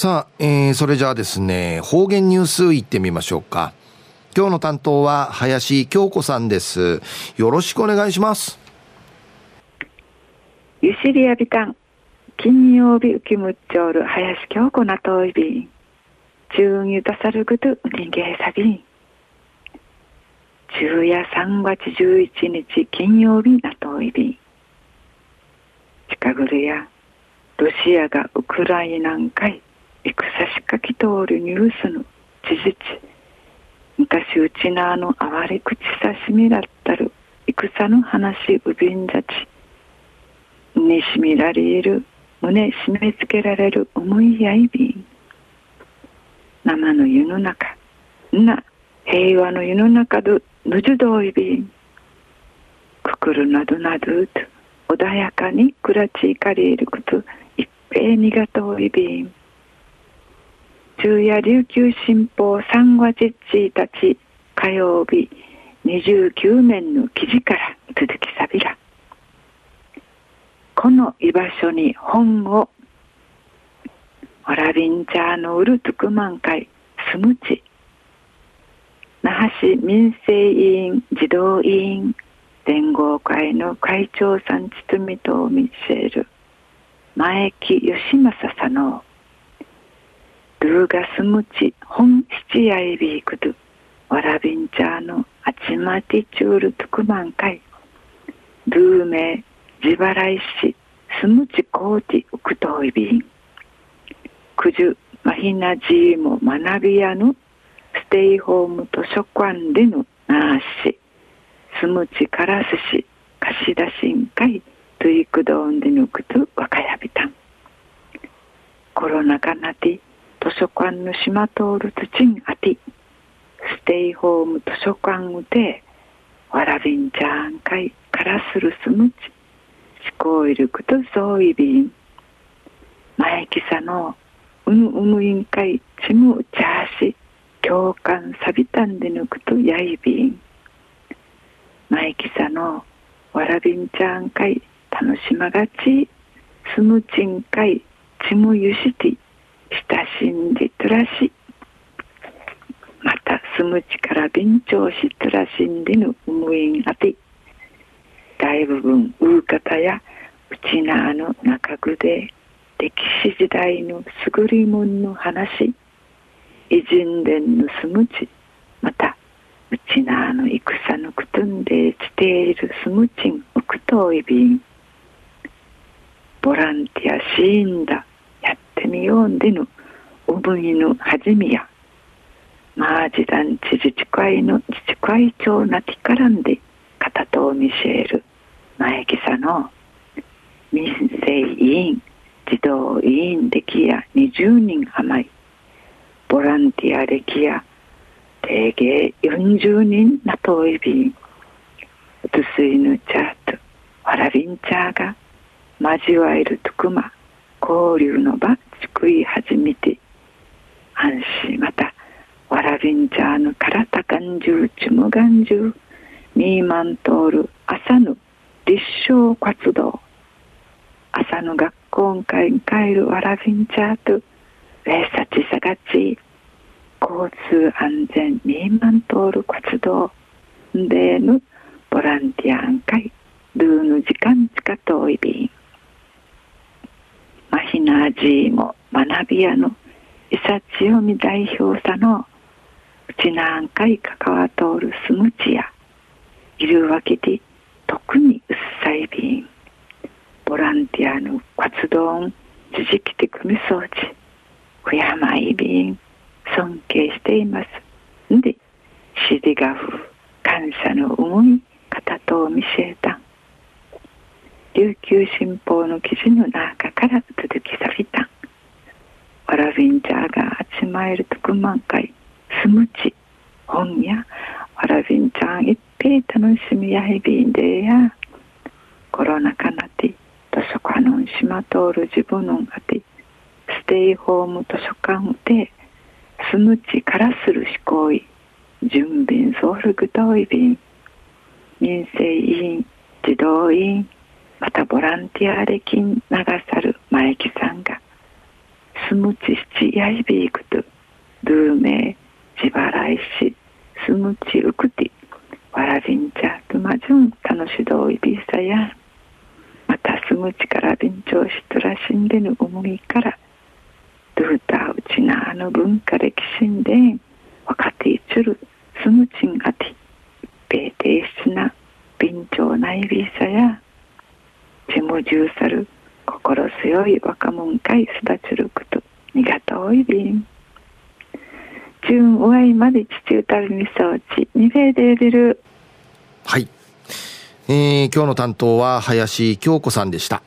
さあ、えー、それじゃあですね、方言ニュースいってみましょうか。今日の担当は林京子さんです。よろしくお願いします。ゆしりやびたん、金曜日浮きむっちょる林京子なといびん。中にたさるぐと人間さびん。昼夜3月11日金曜日なといびん。近ぐるや、ロシアがウクライナんかい、戦しかき通るニュースの事実。昔うちなあの哀れ口さしみだったる戦の話うびんざち。にしみられる胸締め付けられる思いやいびん。生の湯の中な平和の湯の中どぬじゅどいびん。くくるなどなどと穏やかにくらちいかりいること一平にがといびん。昼夜琉球新報3月1日火曜日29面の記事から続きさびらこの居場所に本をわらびんちゃーのウルトゥクマン会スムチ。那覇市民生委員児童委員連合会の会長さん堤とミシェル前木義正さのルーガスムチ本七やいびいくどわらびんちゃーのあちまてちゅうるとくまんかいルーメ自払いしすむちこうてうくといびん。くじゅまひなじいも学びやぬステイホーム図書館でのなあしすむちからすし貸し出しんかいといくどんでぬくとわかやびたん。コロナ禍なて書館の島通る土んあてステイホーム図書館うてわらびんちゃんかいからするすむち思考いることそういびん。前きさのうぬうむいんかいちむうちゃし共感さびたんでぬくとやいびん。前きさのわらびんちゃんかい楽しまがちすむちんかいちむゆしティ親しんでとらしまた住む力勉強しとらしんでぬ無縁あて大部分うう方やうちなあの中具で歴史時代のすぐりもんの話偉人伝の住むちまたうちなあの戦のくとんでちている住むちんうくといびん。ボランティアシーンだ。てみよんでぬうぶいぬはじみやマージダンチ自治会の自治会長なきからんで片とミシェール前木さの民生委員児童委員歴や20人余りボランティア歴や定芸40人なといびんうつすいぬチャートわらびんチャーが交わえるとくま交流の場くい始めて安心またわらびんちゃぬからたがんじゅうちむがんじゅうみーまんとおる朝の立証活動朝の学校会に帰るわらびんちゃとウェイサチさがち交通安全みーまんとおる活動んでぬボランティアン会ルーの時間近といびんマヒナージーも学び屋の伊佐千代美代表者のうち何回関わとるすむちやいるわけで特にうっさいびんボランティアの活動自治的組み掃除ふやまいびん尊敬しています。んでシディガフ感謝の思い方と見せた。琉球新報の記事の中から続きさびた。わらびんちゃが集まえる特満会すむち本やわらびんちゃん一平楽しみやへびんでや。コロナ禍なて図書館の島通る自分のあてステイホーム図書館でスムチからする思考い準備ソウルグトイビン民生委員児童委員またボランティア歴流さる前木さんがスムチ七やいびいくとルーメイ自払いしスムチウクティ。わらびんちゃルマジュン楽しどいびさやまたスムチから便長しとらしんでぬ思いから。ドゥーターうちなあの文化歴史んで若手いちゅるスムチンあてべて質な便長ないびさやちむじゅうさる心強い若者会育ちることにがといびん。純うわいまで父歌るみそうちにべでびる。はい、えー、今日の担当は林京子さんでした。